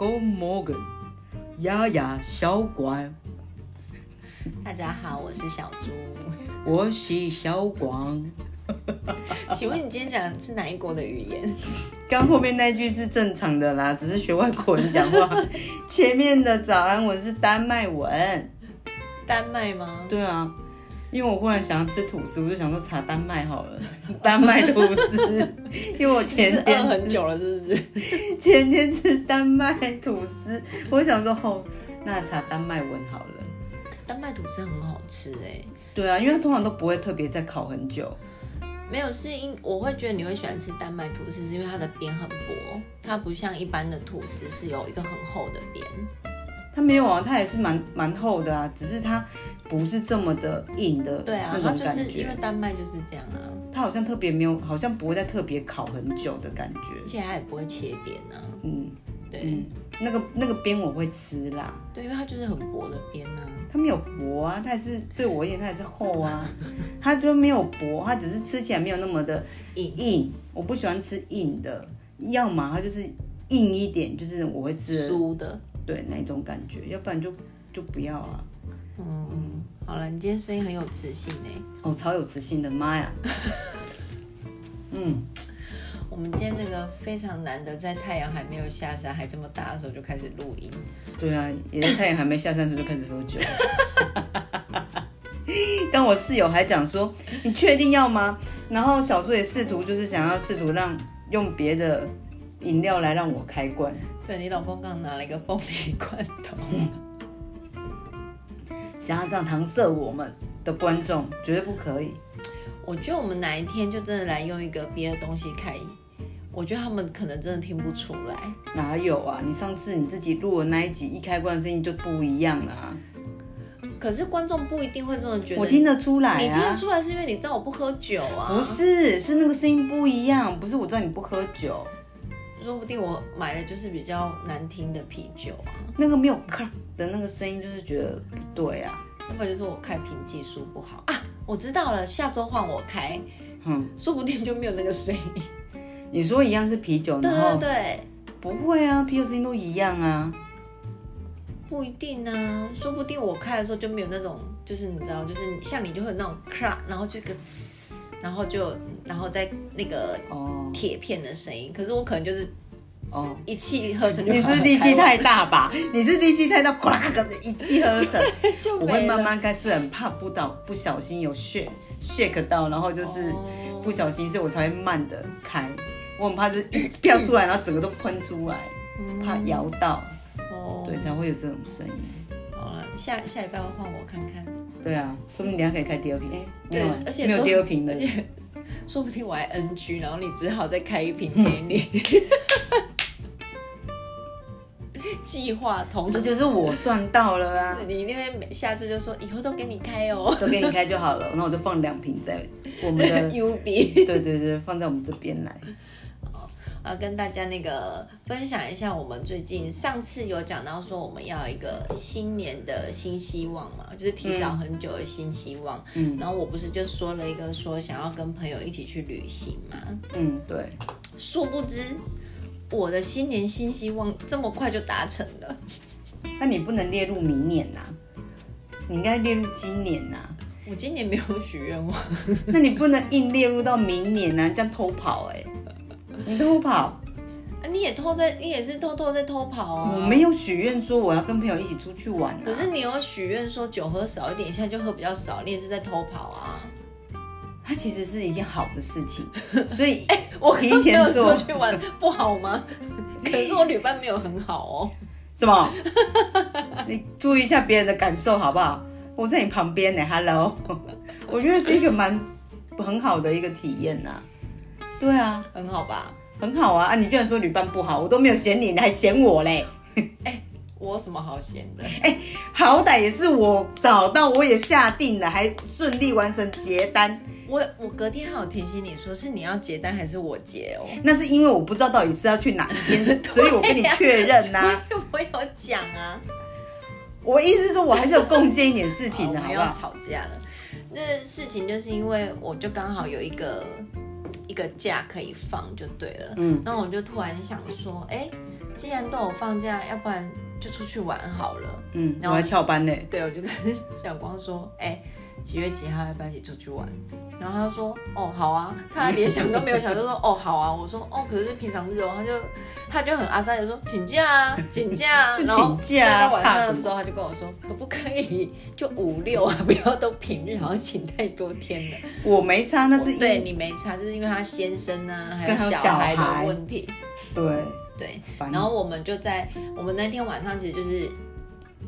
Good morning，呀呀小光，大家好，我是小猪。我是小光。请问你今天讲的是哪一国的语言？刚后面那句是正常的啦，只是学外国人讲话。前面的早安文是丹麦文。丹麦吗？对啊，因为我忽然想要吃吐司，我就想说查丹麦好了，丹麦吐司。因为我前是天很久了，是不是？前天吃丹麦吐司，我想说哦，那查丹麦文好了。丹麦吐司很好吃哎、对啊，因为它通常都不会特别再烤很久。没有是因我会觉得你会喜欢吃丹麦吐司，是因为它的边很薄，它不像一般的吐司是有一个很厚的边。它没有啊，它也是蛮蛮厚的啊，只是它不是这么的硬的对啊那，它就是种感觉。因为丹麦就是这样啊，它好像特别没有，好像不会再特别烤很久的感觉而。且它也不会切边啊。嗯对、嗯，那个那个边我会吃啦，对，因为它就是很薄的边啊。它没有薄啊，它也是对我而言它也是厚啊，它就没有薄，它只是吃起来没有那么的硬硬。我不喜欢吃硬的，要么它就是硬一点，就是我会吃酥的。对那种感觉，要不然就就不要啊。嗯，好了，你今天声音很有磁性哎。哦，超有磁性的，妈呀！嗯，我们今天那个非常难得，在太阳还没有下山还这么大的时候就开始录音。对啊，也在太阳还没下山时就开始喝酒。但我室友还讲说：“你确定要吗？”然后小猪也试图就是想要试图让用别的饮料来让我开罐。对你老公刚拿了一个凤梨罐头，想要这样搪塞我们的观众，绝对不可以。我觉得我们哪一天就真的来用一个别的东西开，我觉得他们可能真的听不出来。哪有啊？你上次你自己录的那一集，一开关的声音就不一样了啊！可是观众不一定会这么觉得。我听得出来你听得啊。出来是因为你知道我不喝酒啊？不，是，是那个声音不一样，不是我知道你不喝酒，说不定我买的就是比较难听的啤酒啊，那个没有咔的那个声音，就是觉得不对啊。要不然就是我开瓶技术不好啊。我知道了，下周换我开，嗯，说不定就没有那个声音。你说一样是啤酒，对对对。不会啊，啤酒声音都一样啊。不一定呢、说不定我开的时候就没有那种，就是你知道，就是像你就会有那种咔，然后就个嘶，然后就然后再那个哦铁片的声音，可是我可能就是哦，一气呵成就你是力气太大吧？你是力气太大，哗啦个一气呵成。就我会慢慢开始很怕不倒，不小心有 shake shake 到，然后就是哦不小心，所以我才会慢的开。我很怕就是一飘出来，然后整个都喷出来，怕摇到，哦，对，才会有这种声音。好了，下下礼拜换我看看，对啊，说明你还可以开第二瓶。哎、没有啊，而且没有第二瓶的而。且 说不定我还 NG，然后你只好再开一瓶 给你。计划通，这就是我赚到了啊！你那边每下次就说以后都给你开哦。都给你开就好了，那我就放两瓶在我们的，U B，对对对，放在我们这边来。呃，跟大家那个分享一下，我们最近上次有讲到说我们要一个新年的新希望嘛，就是提早很久的新希望。嗯然后我不是就说了一个说想要跟朋友一起去旅行嘛，嗯，对，殊不知我的新年新希望这么快就达成了。那你不能列入明年呐、你应该列入今年呐、我今年没有许愿望，那你不能硬列入到明年呐、这样偷跑哎、你偷跑，啊你也偷在，你也是偷偷在偷跑啊。我没有许愿说我要跟朋友一起出去玩、啊，可是你有许愿说酒喝少一点，现在就喝比较少，你也是在偷跑啊。它其实是一件好的事情，所以我提前做出去玩不好吗？可是我旅伴没有很好哦。什么？你注意一下别人的感受好不好？我在你旁边呢，Hello，我觉得是一个蛮很好的一个体验呐、对啊，很好吧？很好啊！啊，你居然说旅伴不好，我都没有嫌你，你还嫌我嘞？我有什么好嫌的？好歹也是我找到，我也下定了，还顺利完成结单。我我隔天还有提醒你说是你要结单还是我结哦？那是因为我不知道到底是要去哪一天，所以我跟你确认呐、我有讲啊。我意思是说，我还是有贡献一点事情的，我们要好不好？吵架了。那事情就是因为我就刚好有一个一个假可以放就对了，嗯，然后我就突然想说，哎、既然都有放假，要不然就出去玩好了。嗯，我然后还翘班呢。对，我就跟小光说，哎、几月几号要不要一起出去玩？然后他就说，哦，好啊。他连想都没有想，就说，哦，好啊。我说，哦，可是平常日哦，他就他就很阿三的说，请假啊，请假啊。然后请假啊到晚上的时候，他就跟我说，可不可以就五六啊，不要都平日，好像请太多天了。我没差，那是因对你没差，就是因为他先生啊，还有小孩的问题。对，对，然后我们就在我们那天晚上其实就是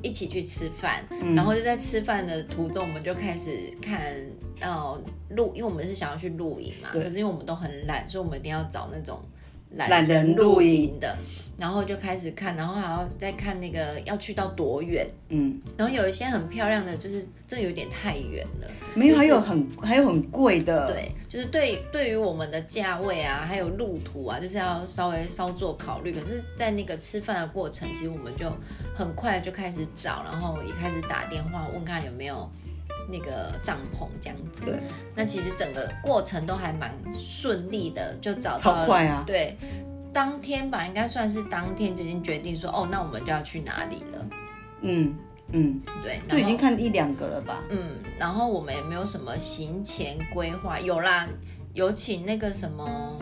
一起去吃饭，嗯然后就在吃饭的途中，我们就开始看呃录，因为我们是想要去露营嘛，可是因为我们都很懒，所以我们一定要找那种。懒人露露营营的，然后就开始看，然后还要再看那个要去到多远，嗯，然后有一些很漂亮的，就是这有点太远了。没有，就是还有很还有很贵的，，对，就是对对于我们的价位啊，还有路途啊，就是要稍微稍作考虑。可是，在那个吃饭的过程，其实我们就很快就开始找，然后也开始打电话问看有没有那个帐篷这样子。对，那其实整个过程都还蛮顺利的，就找到超了。快啊对，当天吧，应该算是当天就已经决定说，哦，那我们就要去哪里了。嗯嗯，对，就已经看一两个了吧？嗯，然后我们也没有什么行前规划，有啦，有请那个什么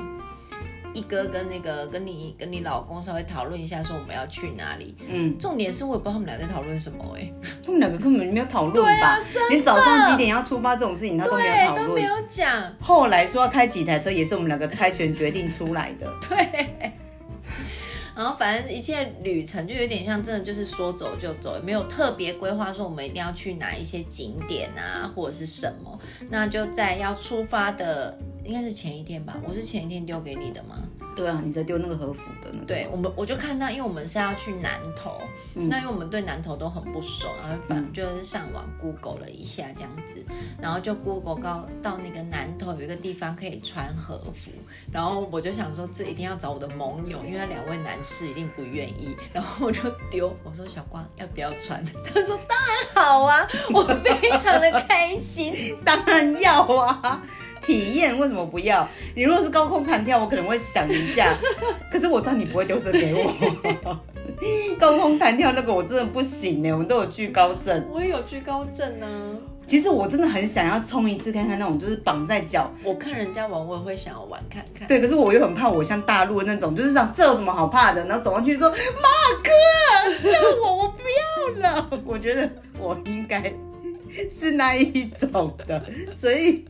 一哥跟那个跟你跟你老公稍微讨论一下，说我们要去哪里。嗯，重点是我也不知道他们俩在讨论什么哎、他们两个根本没有讨论吧？连早上几点要出发这种事情他都没有讨论，都没论。有讲。后来说要开几台车，也是我们两个猜拳决定出来的。对然后反正一切旅程就有点像真的就是说走就走，也没有特别规划说我们一定要去哪一些景点啊，或者是什么。那就在要出发的应该是前一天吧，我是前一天丢给你的吗？对啊，你在丢那个和服的那个。对我们，我就看到，因为我们是要去南投，嗯那因为我们对南投都很不熟，然后反就是上网 Google 了一下这样子，然后就 Google 到到那个南投有一个地方可以穿和服，然后我就想说这一定要找我的盟友，因为那两位男士一定不愿意，然后我就丢，我说小光要不要穿？他说当然好啊，我非常的开心。当然要啊，体验为什么不要？你如果是高空弹跳，我可能会想一下，可是我知道你不会丢这给我。高空弹跳那个我真的不行呢，我们都有惧高症。我也有惧高症呢、其实我真的很想要冲一次看看那种，就是绑在脚。我看人家玩，我也会想要玩看看。对，可是我又很怕，我像大陆的那种，就是想这有什么好怕的？然后走上去说：“马哥，救我，我不要了。” 我觉得我应该是那一种的，所以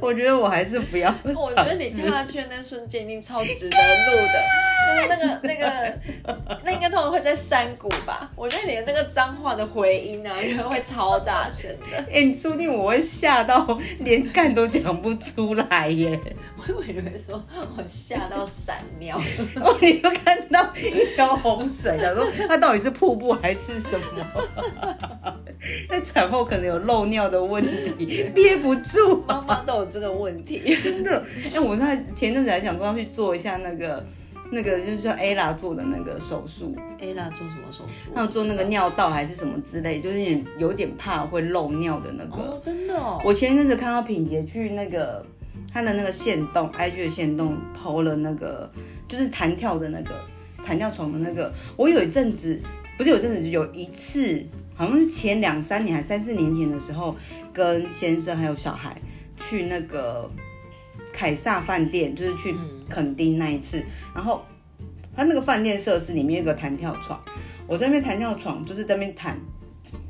我觉得我还是不要。我觉得你跳下去的那瞬间一定超值得录的，就是那个那个，那应该通常会在山谷吧？我觉得你的那个脏话的回音啊，应该会超大声的。哎、你说不定我会吓到连干都讲不出来耶！我以为你会说我吓到闪尿，哦，你又看到一条洪水，想说它到底是瀑布还是什么？那产后可能有漏尿的问题，憋不住妈妈都有这个问题。真的。哎、我那前阵子还想说要去做一下那个那个，就是叫 Ella 做的那个手术，Ella 做什么手术？她有做那个尿道还是什么之类，就是有点怕会漏尿的那个。哦，真的哦。我前一阵子看到品杰去那个他的那个线洞，IG 的线洞剖了那个就是弹跳的那个弹跳床的那个，我有一阵子不是有一阵子有一次，好像是前两三年还三四年前的时候，跟先生还有小孩去那个凯撒饭店，就是去垦丁那一次，然后他那个饭店设施里面有个弹跳床，我在那边弹跳床就是在那边弹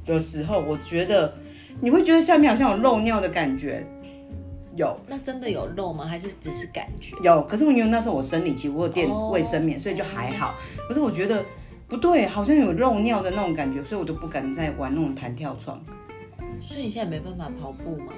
的时候，我觉得你会觉得下面好像有漏尿的感觉，有。那真的有漏吗？还是只是感觉？有，可是因为那时候我生理期，我有垫哦卫生棉，所以就还好。可是我觉得不对，好像有漏尿的那种感觉，所以我都不敢再玩那种弹跳床。所以你现在没办法跑步吗？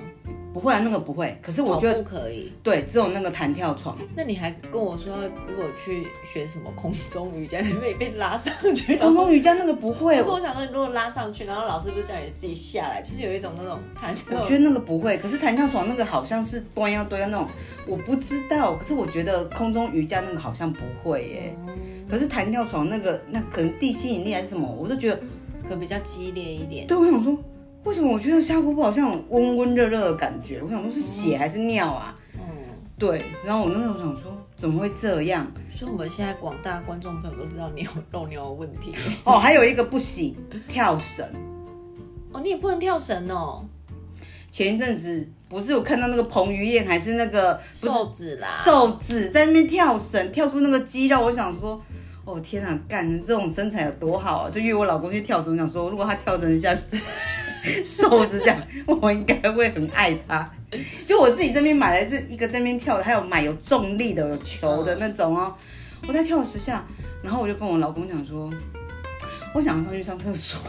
不会啊，那个不会。可是我觉得不可以。对，只有那个弹跳床。那你还跟我说，如果去学什么空中瑜伽，你会被拉上去，空中瑜伽那个不会可，是我想说，你如果拉上去，然后老师不是叫你自己下来，就是有一种那种弹跳。我觉得那个不会。可是弹跳床那个好像是端要端要那种，我不知道。可是我觉得空中瑜伽那个好像不会耶。嗯可是弹跳床那个，那可能地心引力还是什么，我都觉得，可能比较激烈一点。对我想说，为什么我觉得下瀑布好像有温温热热的感觉？我想说是血还是尿啊？嗯，对，然后我那时候想说，怎么会这样？所以我们现在广大观众朋友都知道你有漏尿的问题。哦，还有一个不行，跳绳。哦，你也不能跳绳哦。前一阵子不是有看到那个彭于晏还是那个瘦子啦，瘦子在那边跳绳，跳出那个肌肉，我想说，哦天啊，干这种身材有多好啊！就约我老公去跳绳，我想说，如果他跳成像 瘦子这样，我应该会很爱他。就我自己这边买来这一个那边跳的，还有买有重力的、有球的那种哦。我在跳了十下，然后我就跟我老公讲说，我想要上去上厕所。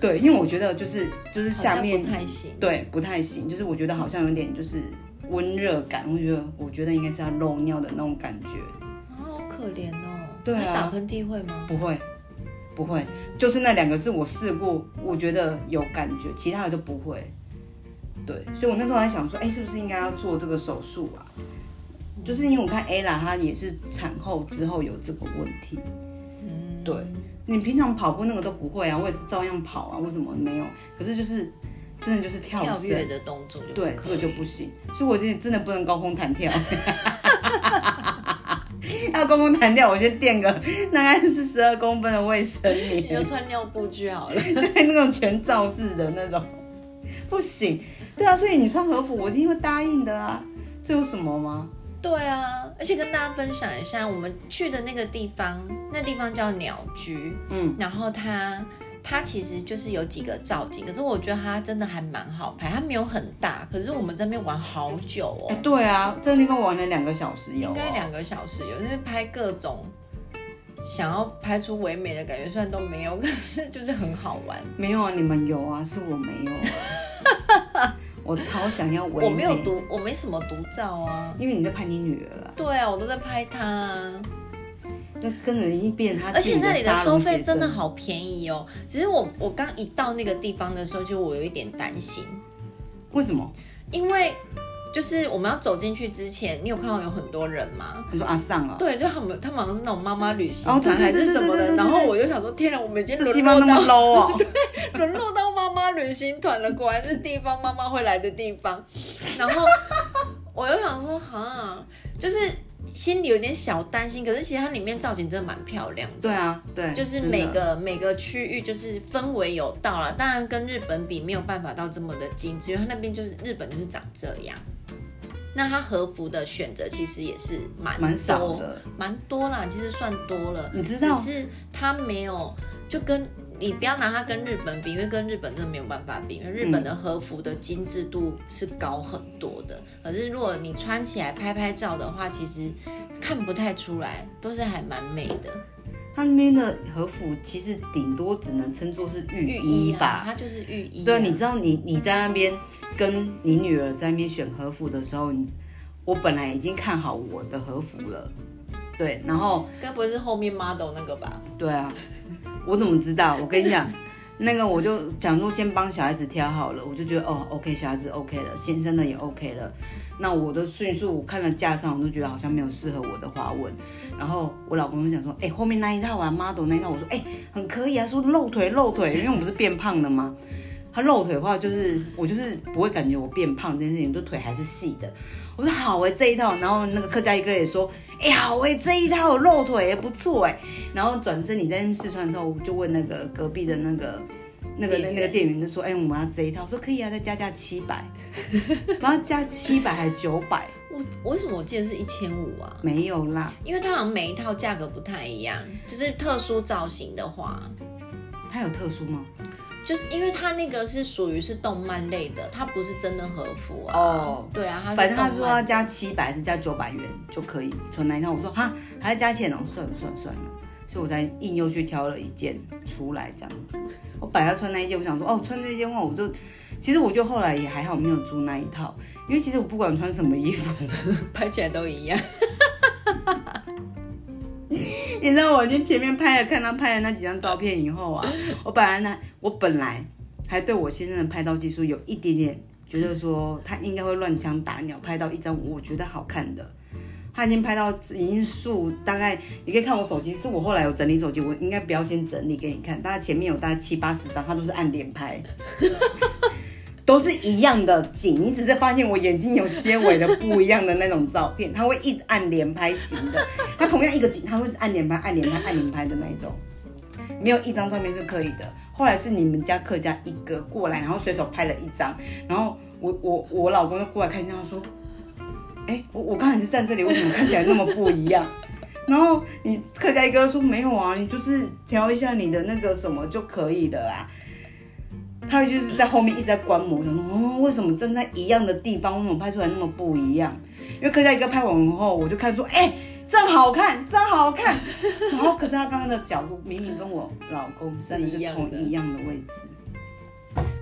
对，因为我觉得就是就是下面不太行，对，不太行，就是我觉得好像有点就是温热感，我觉得我觉得应该是要漏尿的那种感觉。啊，好可怜哦。对啊。打喷嚏会吗？不会，不会，就是那两个是我试过，我觉得有感觉，其他的都不会。对，所以我那时候还想说，哎，是不是应该要做这个手术啊？就是因为我看 Ella 她也是产后之后有这个问题。嗯，对。你平常跑步那个都不会啊，我也是照样跑啊，为什么没有？可是就是真的就是跳跳跃的动作，对，这个就不行。所以我现在真的不能高空弹跳，要公公弹掉，我先垫个大概是十二公分的卫生棉，要穿尿布就好了，对，那种全罩式的那种。不行。对啊，所以你穿和服，我一定会答应的啊，这有什么吗？对啊，而且跟大家分享一下，我们去的那个地方，那地方叫鸟居，嗯，然后它它其实就是有几个造景，可是我觉得它真的还蛮好拍，它没有很大，可是我们这边玩好久哦。对啊，这个地方玩了两个小时有，应该两个小时有，就是拍各种想要拍出唯美的感觉，虽然都没有，可是就是很好玩。没有啊，你们有啊，是我没有。我超想要唯美我没有独，我没什么独照啊，因为你在拍你女儿啊。对啊，我都在拍她。那跟人一变，他而且那里的收费真的好便宜哦。只是我我刚一到那个地方的时候，就我有一点担心。为什么？因为。就是我们要走进去之前，你有看到有很多人吗？他说阿尚啊，对，就他们他们好像是那种妈妈旅行团还是什么的，然后我就想说，天哪，我们今天沦落到 low 啊，对，沦落到妈妈旅行团了，果然是地方妈妈会来的地方。然后我又想说，哈，就是心里有点小担心，可是其实它里面造型真的蛮漂亮的。对啊，对，就是每个每个区域就是氛围有到了，当然跟日本比没有办法到这么的精致，因为它那边就是日本就是长这样。那它和服的选择其实也是蛮蛮少的，蛮多啦，其实算多了。你知道，只是它没有，就跟你不要拿它跟日本比，因为跟日本真的没有办法比，因为日本的和服的精致度是高很多的。可是如果你穿起来拍拍照的话，其实看不太出来，都是还蛮美的。它那边的和服其实顶多只能称作是浴衣吧，它就是浴衣。对，你知道你你在那边跟你女儿在那边选和服的时候，我本来已经看好我的和服了，对，然后该不会是后面 model 那个吧？对啊，我怎么知道？我跟你讲。那个我就讲说先帮小孩子挑好了，我就觉得哦，OK，小孩子 OK 了，先生的也 OK 了。那我的迅速我看了架上，我都觉得好像没有适合我的花纹。然后我老公就讲说，哎，后面那一套啊，model 那一套，我说哎，很可以啊，说露腿露腿，因为我不是变胖了吗？他露腿的话，就是我就是不会感觉我变胖这件事情，就腿还是细的。我说好哎，这一套。然后那个客家一哥也说。哎，好哎，这一套露腿也不错哎。然后转身你在试穿的时候，就问那个隔壁的那个那个那个店员，就说：“哎，我们要这一套。”说可以啊，再加价七百，然后加七百还是九百？我为什么我记得是一千五啊？没有啦，因为它好像每一套价格不太一样，就是特殊造型的话，它有特殊吗？就是因为它那个是属于是动漫类的，它不是真的和服啊。哦，对啊，反正他说要加七百是加九百元就可以穿那一套。我说哈，还要加钱哦，算了算了算了，所以我才硬又去挑了一件出来这样子。我本来要穿那一件，我想说哦，穿这件话我就，其实我就后来也还好没有租那一套，因为其实我不管穿什么衣服，拍起来都一样。你知道我去前面拍了，看他拍的那几张照片以后啊，我本来呢，我本来还对我先生的拍照技术有一点点觉得说他应该会乱枪打鸟，拍到一张我觉得好看的，他已经拍到已经数大概，你可以看我手机，是我后来有整理手机，我应该不要先整理给你看，大概前面有大概七八十张，他都是按脸拍。都是一样的景，你只是发现我眼睛有些微的不一样的那种照片，它会一直按连拍型的。它同样一个景，它会是按连拍、按连拍、按连拍的那一种，没有一张照片是可以的。后来是你们家客家一哥过来，然后随手拍了一张，然后我我我老公就过来看一下，他说：“哎、我我刚才是站这里，为什么看起来那么不一样？” 然后你客家一哥说：“没有啊，你就是调一下你的那个什么就可以了啊。”他就是在后面一直在观摩，想说：“哦，为什么站在一样的地方，为什么拍出来那么不一样？”因为客家一哥拍完后，我就看说：“哎、这样好看，真好看。”然后可是他刚刚的角度明明跟我老公站的是同一样的位置。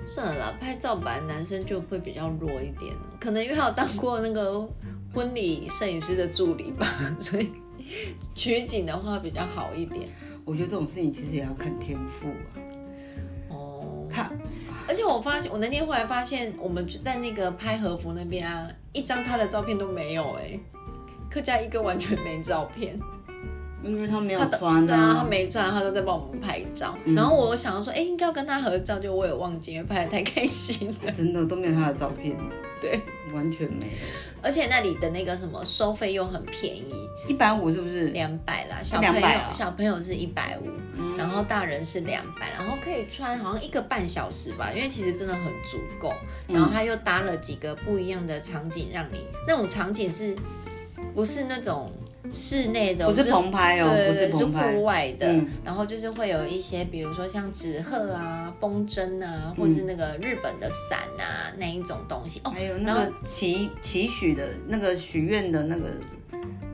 算了啦，拍照版男生就会比较弱一点，可能因为他有当过那个婚礼摄影师的助理吧，所以取景的话比较好一点。我觉得这种事情其实也要看天赋啊，哦，看而且我发现，我那天后来发现，我们就在那个拍和服那边啊，一张他的照片都没有哎、客家一个完全没照片，因为他没有穿对啊，他没穿，他都在帮我们拍照。然后我想说，哎、应该要跟他合照，就我也忘记，因为拍的太开心了。真的都没有他的照片，对，完全没有。而且那里的那个什么收费又很便宜，一百五是不是？两百啦，小朋友、啊小朋友是一百五，然后大人是两百，然后可以穿好像一个半小时吧，因为其实真的很足够。然后他又搭了几个不一样的场景，让你那种场景是不是那种室内的，不是棚拍哦，不对对对，是棚拍户。外的，嗯然后就是会有一些，比如说像纸鹤啊、风筝啊，或者是那个日本的伞啊那一种东西哦。还有那个祈祈许的那个许愿的那个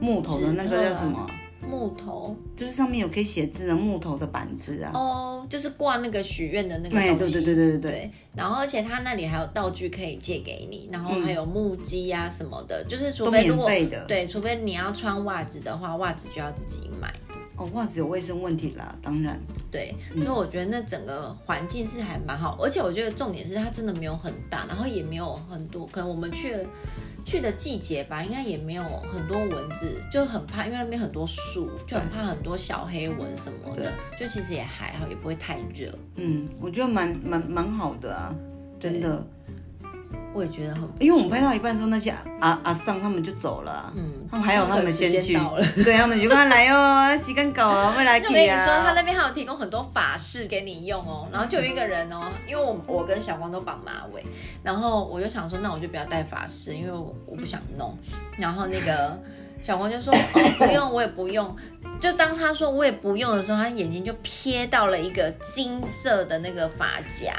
木头的那个叫什么？木头就是上面有可以写字的木头的板子啊。哦，就是挂那个许愿的那个东西。对对对对对对。对，然后而且他那里还有道具可以借给你，然后还有木屐呀、什么的，就是除非如果对，除非你要穿袜子的话，袜子就要自己买。哦，袜子有卫生问题啦，当然。对，所以我觉得那整个环境是还蛮好，而且我觉得重点是它真的没有很大，然后也没有很多，可能我们去的去的季节吧，应该也没有很多蚊子，就很怕，因为那边很多树，就很怕很多小黑蚊什么的，就其实也还好，也不会太热，嗯，我觉得蛮蛮蛮好的啊，真的。我也觉得很，因为我们拍到一半的时候，那些阿阿桑他们就走了啊、嗯，他们还有他们时先去。对他们就跟来哦，洗干搞啊，未来就跟你。说，他那边还有提供很多法式给你用哦。然后就有一个人哦，因为我我跟小光都绑马尾，然后我就想说，那我就不要戴法式，因为我我不想弄。然后那个小光就说，哦，不用，我也不用。就当他说我也不用的时候，他眼睛就瞥到了一个金色的那个发夹，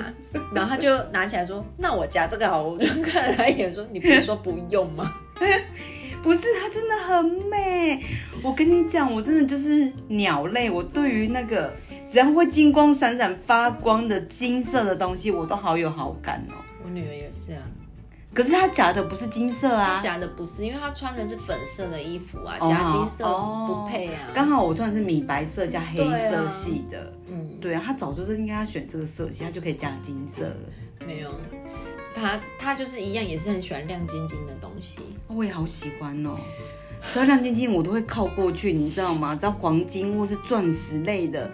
然后他就拿起来说：“那我夹这个好。”我就看了他一眼说：“你不是说不用吗不是，它真的很美。我跟你讲，我真的就是鸟类，我对于那个只要会金光闪闪发光的金色的东西，我都好有好感哦。？”我女儿也是啊，可是他夹的不是金色啊，夹的不是，因为他穿的是粉色的衣服啊，哦夹金色哦不配啊。刚好我穿的是米白色加黑色啊系的。嗯，对啊，他早就是应该要选这个色系，他就可以加金色了。没有，他他就是一样，也是很喜欢亮晶晶的东西。我也好喜欢哦，只要亮晶晶我都会靠过去，你知道吗？只要黄金或是钻石类的，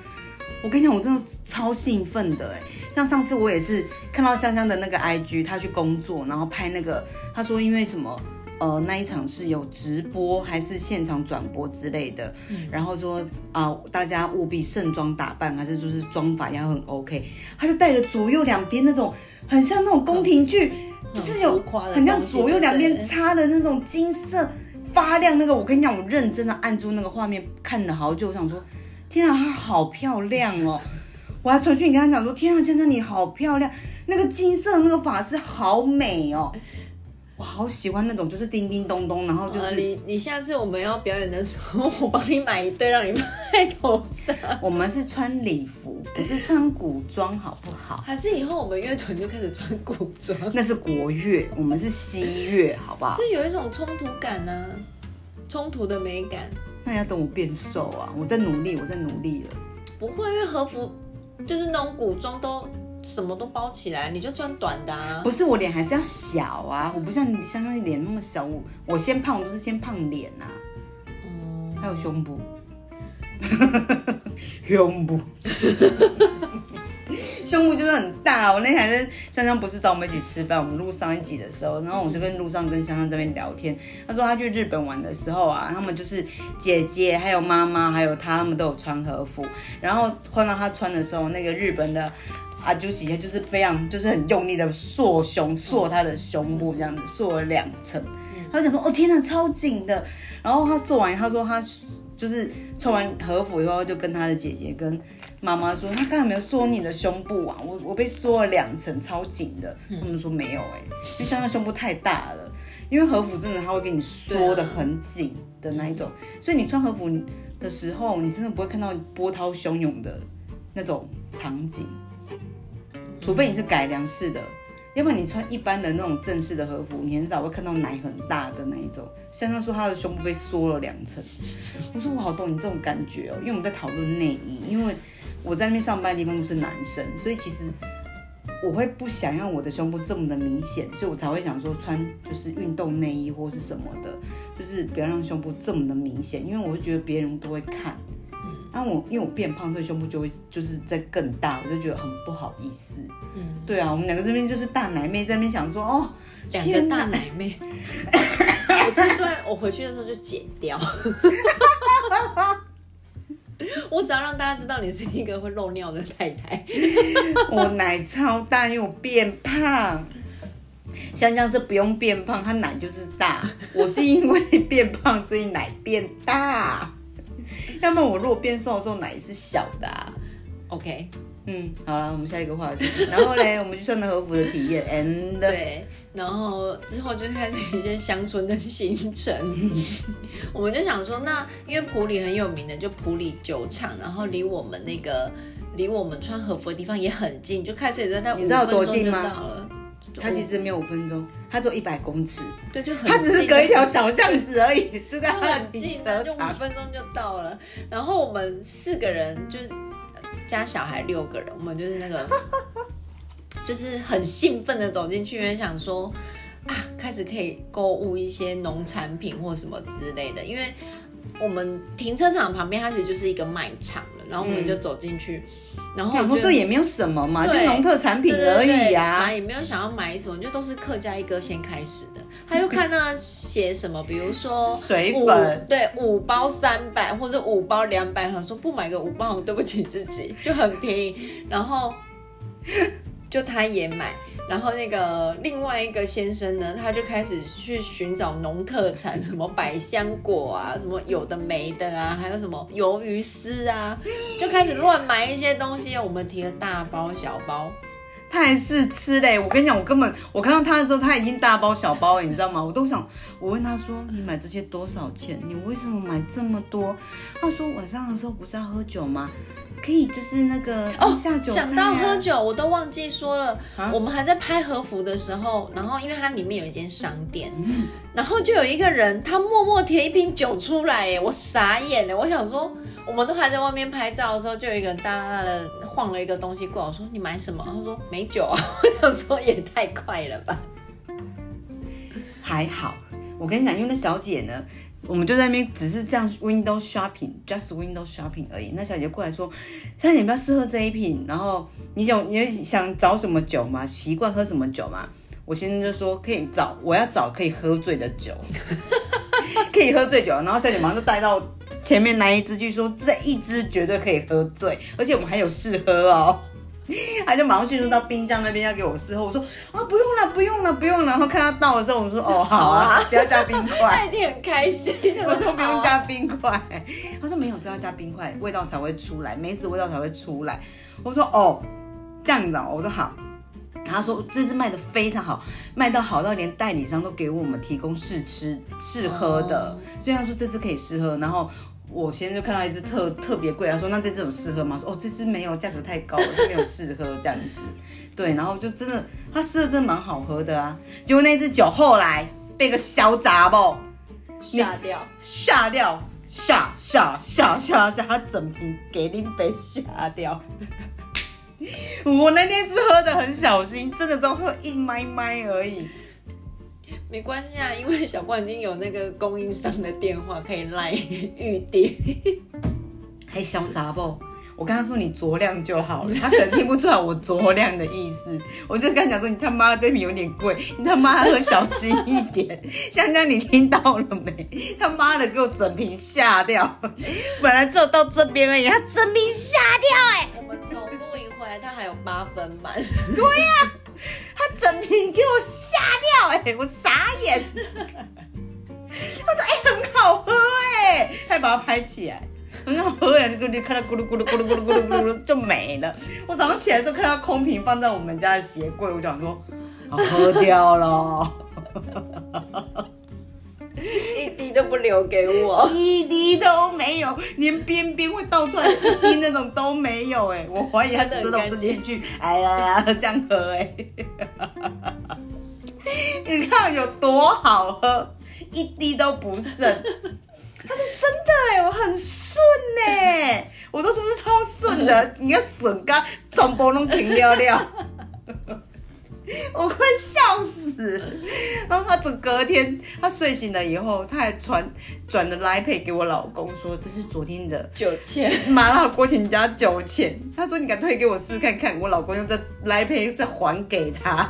我跟你讲，我真的超兴奋的哎。像上次我也是看到香香的那个 IG，她去工作，然后拍那个，她说因为什么。呃，那一场是有直播还是现场转播之类的，然后说啊、大家务必盛装打扮，还是就是妆法要很 OK，她就带了左右两边那种很像那种宫廷剧，就是有很像左右两边对不对插的那种金色发亮那个，我跟你讲，我认真的按住那个画面看了好久，我想说，天啊，她好漂亮哦！我还传讯跟她讲说，天啊，江江你好漂亮，那个金色的那个发饰好美哦，我好喜欢那种就是叮叮咚咚，然后就呃，是你你下次我们要表演的时候，我帮你买一对让你戴头上。我们是穿礼服，不是穿古装，好不好？还是以后我们乐团就开始穿古装，那是国乐，我们是西乐，好不好？这有一种冲突感呢、冲突的美感。那要等我变瘦啊！我在努力，我在努力了。不会，因为和服就是那种古装都什么都包起来，你就穿短的啊。不是我脸还是要小啊，我不像你香香脸那么小，我我先胖，我都是先胖脸呐、嗯，还有胸部，胸部，胸部就是很大。我那天是香香不是找我们一起吃饭，我们录上一集的时候，然后我就跟路上跟香香这边聊天，她说她去日本玩的时候啊，他们就是姐姐还有妈妈还有他，他们都有穿和服，然后换到她穿的时候，那个日本的。啊，就是就是非常就是很用力的塑胸，塑她的胸部这样子，塑了两层。他就想说，哦天哪，超紧的。然后他塑完，他说他就是穿完和服以后，就跟他的姐姐跟妈妈说，他刚才没有缩你的胸部啊，我我被缩了两层，超紧的。他们说没有哎，因为像他胸部太大了，因为和服真的他会给你缩的很紧的那一种，所以你穿和服的时候，你真的不会看到波涛汹涌的那种场景。除非你是改良式的，要不然你穿一般的那种正式的和服，你很少会看到奶很大的那一种。香香说她的胸部被缩了两层，我说我好懂你这种感觉哦，因为我们在讨论内衣，因为我在那边上班的地方都是男生，所以其实我会不想要我的胸部这么的明显，所以我才会想说穿就是运动内衣或是什么的，就是不要让胸部这么的明显，因为我会觉得别人都会看。那我因为我变胖，所以胸部就会就是在更大，我就觉得很不好意思。嗯，对啊，我们两个这边就是大奶妹在那边想说，哦，两个大奶妹。我这一段我回去的时候就剪掉。我只要让大家知道你是一个会漏尿的太太。我奶超大，因为我变胖。香香是不用变胖，她奶就是大。我是因为变胖，所以奶变大。要么我如果变瘦的时候奶是小的，OK，嗯，好了，我们下一个话题。然后嘞，我们去穿了和服的体验，and 对，然后之后就开始一些乡村的行程。我们就想说，那因为普里很有名的，就普里酒厂，然后离我们那个离我们穿和服的地方也很近，就开始也在那五分钟就到了。它其实没有五分钟，它只有一百公尺，对，就很它只是隔一条小巷子而已，就在很近，就五分钟就到了。然后我们四个人就加小孩六个人，我们就是那个就是很兴奋的走进去，因为想说啊，开始可以购物一些农产品或什么之类的，因为我们停车场旁边它其实就是一个卖场，然后我们就走进去。然后我这也没有什么嘛，就农特产品而已呀，也没有想要买什么，就都是客家一哥先开始的。他又看那写什么，比如说水粉，对，五包三百或者五包两百，他说不买个五包，对不起自己，就很便宜。然后就他也买。然后那个另外一个先生呢，他就开始去寻找农特产，什么百香果啊，什么有的没的啊，还有什么鱿鱼丝啊，就开始乱买一些东西。我们提了大包小包，他还是吃嘞。我跟你讲，我根本我看到他的时候，他已经大包小包了，你知道吗？我都想，我问他说：“你买这些多少钱？你为什么买这么多？”他说：“晚上的时候不是要喝酒吗？”可以，就是那个哦，讲到喝酒，我都忘记说了。我们还在拍和服的时候，然后因为它里面有一间商店，然后就有一个人，他默默提一瓶酒出来，哎，我傻眼了。我想说，我们都还在外面拍照的时候，就有一个人哒啦啦的晃了一个东西过来，我说你买什么？他说没酒啊。我想说也太快了吧。还好，我跟你讲，因为那小姐呢。我们就在那边只是这样 window shopping，just window shopping 而已。那小姐过来说：“小姐，你不要试喝这一瓶。然后你想你想找什么酒吗？习惯喝什么酒吗？”我先生就说：“可以找，我要找可以喝醉的酒，可以喝醉酒。”然后小姐马上就带到前面那一支去说：“这一支绝对可以喝醉，而且我们还有试喝哦。” 他就马上迅速到冰箱那边要给我试喝，我说啊不用了不用了不用了。然后看他到的时候，我说哦好啊，不要加冰块。他一定很开心。我说不用加冰块。他说没有，只要加冰块，味道才会出来，梅子味道才会出来。我说哦这样子哦，我说好。他说这支卖的非常好，卖到好到连代理商都给我们提供试吃试喝的，所以他说这支可以试喝，然后。我先就看到一只特特别贵，他说那这只有适合吗？说哦这只没有，价格太高了，就没有适合这样子。对，然后就真的，它试的真的蛮好喝的啊。结果那只酒后来被个小杂包吓掉，吓掉，吓吓吓吓吓，他整瓶给你杯吓掉。我那天是喝的很小心，真的只喝一麦麦而已。没关系啊，因为小冠已经有那个供应商的电话可以来预定。还小杂不？我跟他说你酌量就好了，他可能听不出来我酌量的意思。我就跟他讲说，你他妈这瓶有点贵，你他妈喝小心一点。香香，你听到了没？他妈的给我整瓶下掉，本来只有到这边而已，他整瓶下掉哎、我们从露营回来，他还有八分满。对呀、他整瓶给我吓掉哎、我傻眼。他说哎、很好喝哎、他把它拍起来。很好喝哎，这个就看到咕噜咕噜咕噜咕噜咕噜咕噜就没了。我早上起来的时候看到空瓶放在我们家的鞋柜，我想说，啊喝掉了，一滴都不留给我。一滴都没有，连边边会倒出来一滴那种都没有哎，我怀疑他吃的是进去，哎呀呀这样喝哎，你看有多好喝，一滴都不剩。他说真的哎，我很顺哎，我说是不是超顺的？你看顺刚全部拢停了了。我快笑死！然后他整隔天，他睡醒了以后，他还传转了来配给我老公说，这是昨天的九千，麻辣锅请加酒钱。他说你敢退给我试看看，我老公用这来配再还给他。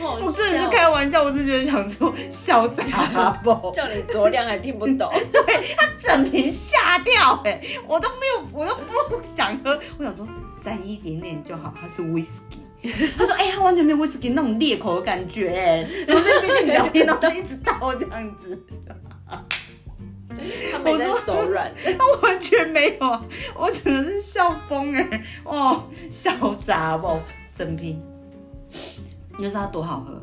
好好我真的是笑。开玩笑，我是觉得想说小杂包？叫你酌量还听不懂。对他整瓶下掉哎、我都没有，我都不想喝。我想说沾一点点就好，它是 whisky。他说：“哎、他完全没有 whisky 那种裂口的感觉、哎，然后在那边跟你聊天，然后就一直倒这样子，他没在手软。他完全没有啊！我只能是笑疯哎、哦，笑杂不，真拼。你就知道它多好喝。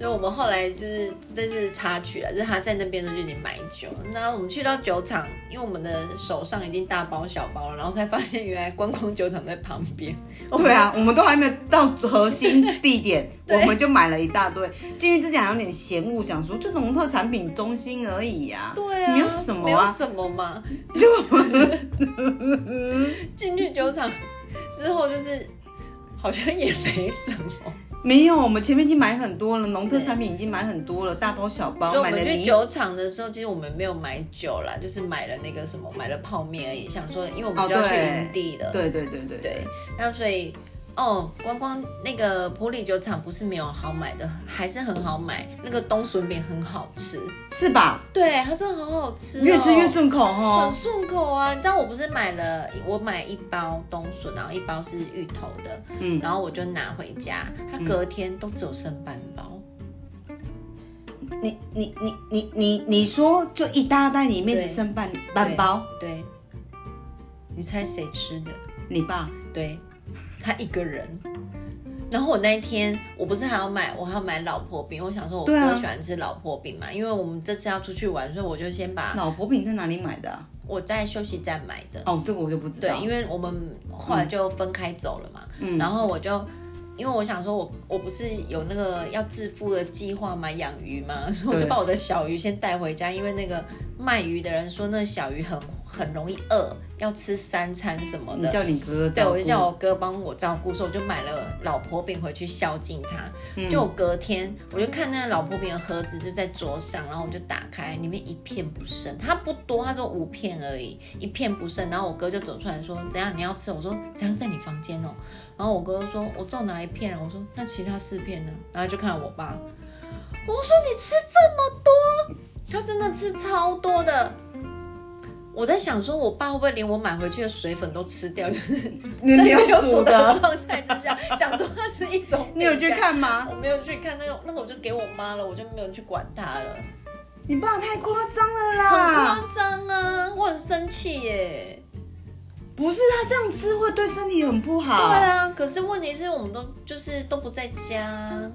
所以我们后来就是这是插曲了，就是他在那边的就已经买酒，那我们去到酒厂，因为我们的手上已经大包小包了，然后才发现原来观光酒厂在旁边。对啊，我们都还没有到核心地点，我对们就买了一大堆。进去之前还有点嫌恶，想说就农特产品中心而已呀、对啊，没有什么没有啊。什么嘛。就进去酒厂之后，就是好像也没什么。没有，我们前面已经买很多了，农特产品已经买很多了，大包小包所以我。们去酒厂的时候，其实我们没有买酒啦，就是买了那个什么，买了泡面而已。想说，因为我们哦就要去营地了，对对对对对，那所以哦，光光那个普里酒厂不是没有好买的，还是很好买。那个冬笋饼很好吃，是吧？对，它真的好好吃、哦，越吃越顺口很。顺口啊！你知道我不是买了，我买一包冬笋，然后一包是芋头的，嗯，然后我就拿回家，它隔天都只有剩半包。你你你你你你说就一大袋里面只剩半半包，对，你猜谁吃的？你爸对，他一个人。然后我那一天，我不是还要买，我还要买老婆饼。我想说，我不喜欢吃老婆饼嘛，因为我们这次要出去玩，所以我就先把老婆饼在哪里买的啊？我在休息站买的。哦，这个我就不知道。对，因为我们后来就分开走了嘛，嗯然后我就。因为我想说我，我不是有那个要致富的计划嘛，养鱼嘛，所以我就把我的小鱼先带回家，因为那个卖鱼的人说那小鱼很很容易饿，要吃三餐什么的。你叫你哥哥对。我就叫我哥帮我照顾，所以我就买了老婆饼回去孝敬他。嗯就我隔天，我就看那个老婆饼的盒子就在桌上，然后我就打开，里面一片不剩，它不多，它就五片而已，一片不剩。然后我哥就走出来说：“怎样你要吃？”我说：“怎样在你房间哦？”然后我哥说：“我只有拿一片啊。”我说：“那其他四片呢？”然后就看我爸，我说：“你吃这么多？”他真的吃超多的。我在想说，我爸会不会连我买回去的水粉都吃掉？就是在你没有煮煮的，状态之下，想说它是一种。你有去？看吗？我没有去看那个，那个我就给我妈了，我就没有去管它了。你爸太夸张了很啦！夸张啊，我很生气耶。不是他这样吃会对身体很不好。对啊，可是问题是我们都就是都不在家，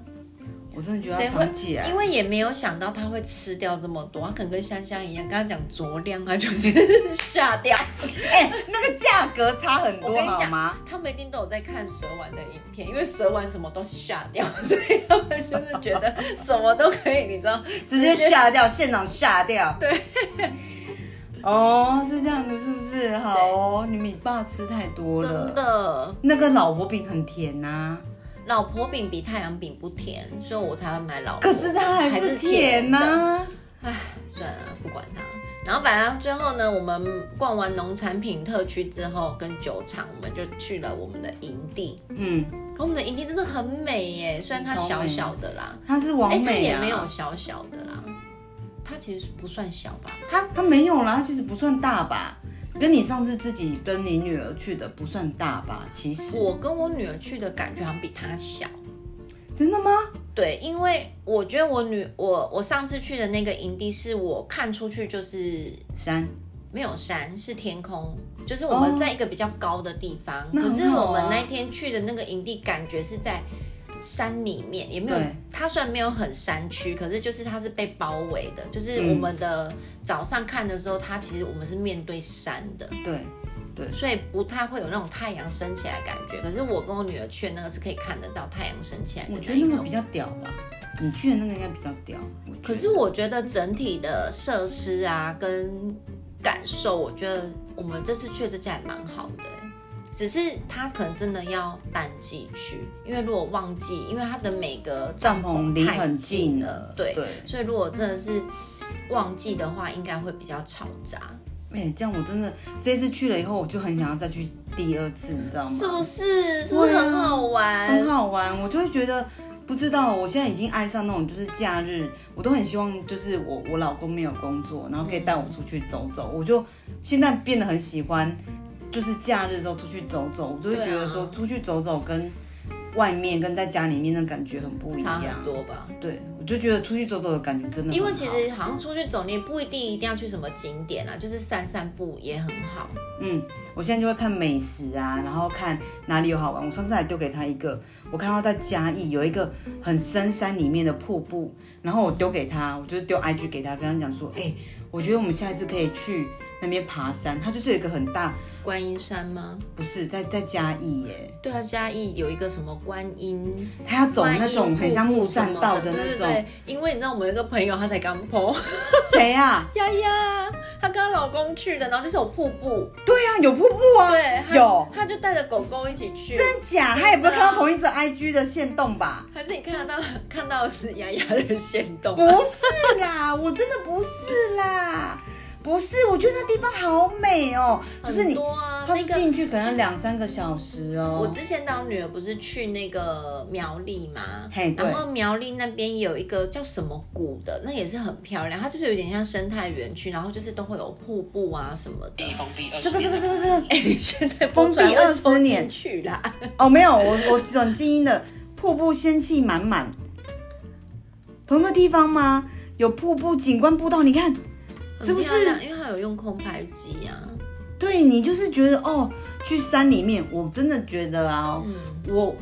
我真的觉得。因为也没有想到他会吃掉这么多，他可能跟香香一样，刚刚讲酌量，他就是 下掉。哎、那个价格差很多我跟你讲好吗？他们一定都有在看蛇丸的影片，因为蛇丸什么都下掉，所以他们就是觉得什么都可以，你知道，直接下掉，现场下掉。对。哦，是这样的，是不是？好哦，你们你爸吃太多了。真。的。那个老婆饼很甜呐、老婆饼比太阳饼不甜，所以我才会买老。可是它还还是甜甜呐、唉，算了，不管它。然后反正最后呢，我们逛完农产品特区之后，跟酒厂，我们就去了我们的营地。嗯，我们的营地真的很美耶，虽然它小小的啦，它是完美啊，也没有小小的啦，它其实不算小吧？它它没有啦，它其实不算大吧？跟你上次自己跟你女儿去的不算大吧？其实我跟我女儿去的感觉好像比她小。真的吗？对，因为我觉得我女我我上次去的那个营地是我看出去就是山没有山，是天空，就是我们在一个比较高的地方。那可是我们那天去的那个营地，感觉是在山里面，也没有它虽然没有很山区，可是就是它是被包围的。就是嗯我们的早上看的时候，它其实我们是面对山的，对，对所以不太会有那种太阳升起来的感觉。可是我跟我女儿去的那个是可以看得到太阳升起来的我觉那一种得那个比。较屌吧。你去的那个应该比较屌。可是我觉得整体的设施啊，跟感受，我觉得我们这次去的这家也蛮好的欸、只是他可能真的要淡季去，因为如果旺季，因为他的每个帐篷离很近近了，对，对。所以如果真的是旺季的话，应该会比较嘈杂，哎、这样我真的这一次去了以后，我就很想要再去第二次，你知道吗？是不是？是不是很好玩？很好玩，我就会觉得。不知道，我现在已经爱上那种就是假日，我都很希望就是我我老公没有工作，然后可以带我出去走走。我就现在变得很喜欢，就是假日的时候出去走走，我就会觉得说出去走走跟外面跟在家里面的感觉很不一差样很。多吧。对，我就觉得出去走走的感觉真的很好。因为其实好像出去走，你也不一定一定要去什么景点啊，就是散散步也很好。嗯，我现在就会看美食啊，然后看哪里有好玩。我上次还丢给他一个，我看到在嘉义有一个很深山里面的瀑布，然后我丢给他，我就丢 IG 给他，跟他讲说，哎、我觉得我们下一次可以去那边爬山。它就是有一个很大，观音山吗？不是在在嘉义耶，对啊，嘉义有一个什么观音，他要走那种很像木栈道的那种，对对对，因为你知道我们有一个朋友，他才刚剖 谁啊？丫丫，她跟她老公去的，然后就是有瀑布，对啊，有瀑布啊，对，有，她就带着狗狗一起去，真假？她也不会看到同一只 IG 的线动吧？还是你看得到看到的是丫丫的线动、不是啦，我真的不是啦，不是，我觉得那地方好美哦，就是你，多啊，他进去可能两三个小时哦。我之前带我女儿不是去那个苗栗嘛嘿，对。然后苗栗那边有一个叫什么谷的，那也是很漂亮，它就是有点像生态园区，然后就是都会有瀑布啊什么的。这个这个这个这个，哎、你现在封闭二20年。去啦，哦，没有，我我转静音的瀑布仙气满满，同一个地方吗？有瀑布景观步道，你看是不是？因为它有用空拍机啊。对你就是觉得哦，去山里面，我真的觉得啊，嗯，我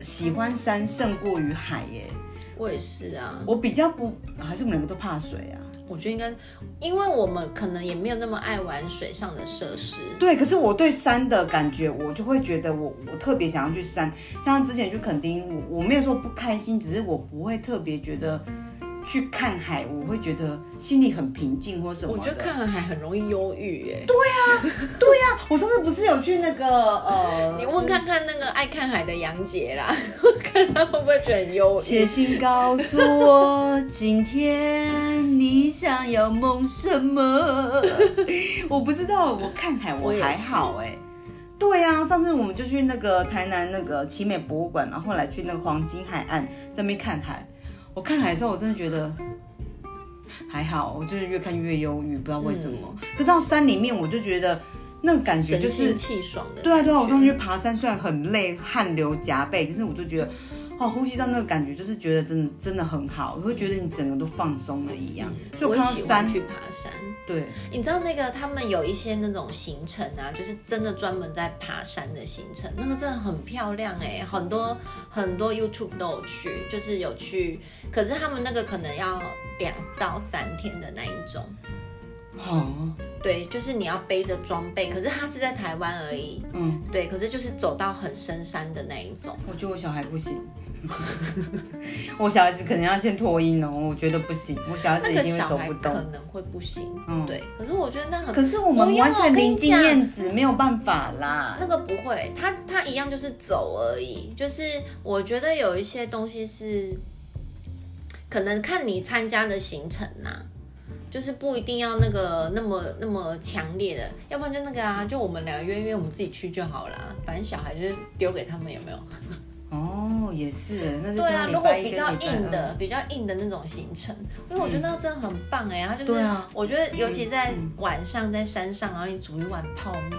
喜欢山胜过于海耶。我也是啊。我比较不，还是我们两个都怕水啊。我觉得应该，因为我们可能也没有那么爱玩水上的设施。对，可是我对山的感觉，我就会觉得我我特别想要去山。像之前去垦丁，我我没有说不开心，只是我不会特别觉得去看海，我会觉得心里很平静或什么。我觉得看了海很容易忧郁耶。我上次不是有去那个呃，你问看看那个爱看海的杨姐啦，看她会不会觉得很忧郁写？信告诉我，今天你想要梦什么？我不知道，我看海我还好哎、对啊，上次我们就去那个台南那个奇美博物馆，然后后来去那个黄金海岸在那边看海。我看海的时候，我真的觉得还好，我就是越看越忧郁，不知道为什么。可是到山里面，我就觉得那个感觉就是气爽的。对啊，对啊，我上次去爬山，虽然很累，汗流浃背，可是我就觉得，哦，呼吸到那个感觉，就是觉得真的真的很好，我会觉得你整个都放松了一样。所以我我看到山也喜欢，去爬山。对，你知道那个他们有一些那种行程啊，就是真的专门在爬山的行程，那个真的很漂亮哎、很多很多 YouTube 都有去，就是有去，可是他们那个可能要两到三天的那一种。哦，对，就是你要背着装备，可是他是在台湾而已。嗯，对，可是就是走到很深山的那一种。我觉得我小孩不行，我小孩子可能要先脱音哦，我觉得不行，我小孩子那个一定会走不动。能会不行，嗯对。可是我觉得那很，可是我们完全零经验值，没有办法啦。那个不会，他他一样就是走而已。就是我觉得有一些东西是，可能看你参加的行程呐、就是不一定要那个那么那么强烈的，要不然就那个啊，就我们两个约约，我们自己去就好了。反正小孩就是丢给他们，有没有？哦，也是，那就对啊，如果比较硬的、比较硬的那种行程，因为我觉得那个真的很棒哎，它就是啊我觉得尤其在晚上在山上，然后你煮一碗泡面，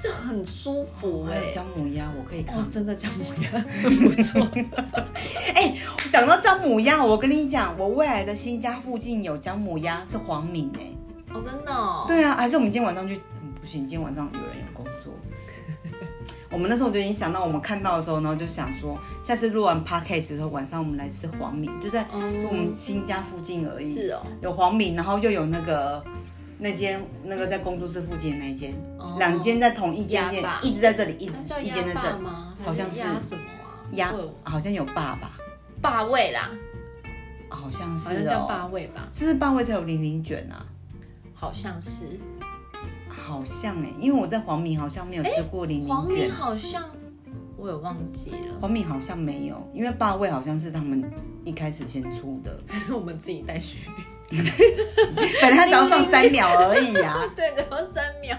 就很舒服哎还有。姜母鸭，我可以看哦，。真的姜母鸭很 不错。哎、讲到姜母鸭，我跟你讲，我未来的新家附近有姜母鸭，是黄敏哎、哦，真的哦。对啊，还是我们今天晚上去？嗯不行，今天晚上有人。我们那时候就已经想到，我们看到的时候，然后就想说，下次录完 podcast 的时候，晚上我们来吃黄米，就在就我们新家附近而已。是哦，有黄米，然后又有那个那间那个在工作室附近的那一间，哦两间在同一间店一直在这里，一直那叫一间在这。吗？好像是还鸭什么啊？鸭我好像有爸爸，霸位啦，好像是好像叫霸哦，味吧？是不是霸位才有零零卷啊？好像是。好像哎、因为我在黄米好像没有吃过零黄米零卷，好像我有忘记了，黄米好像没有，因为八味好像是他们一开始先出的，还是我们自己带去？本来他只要放三秒而已啊。对，只要三秒。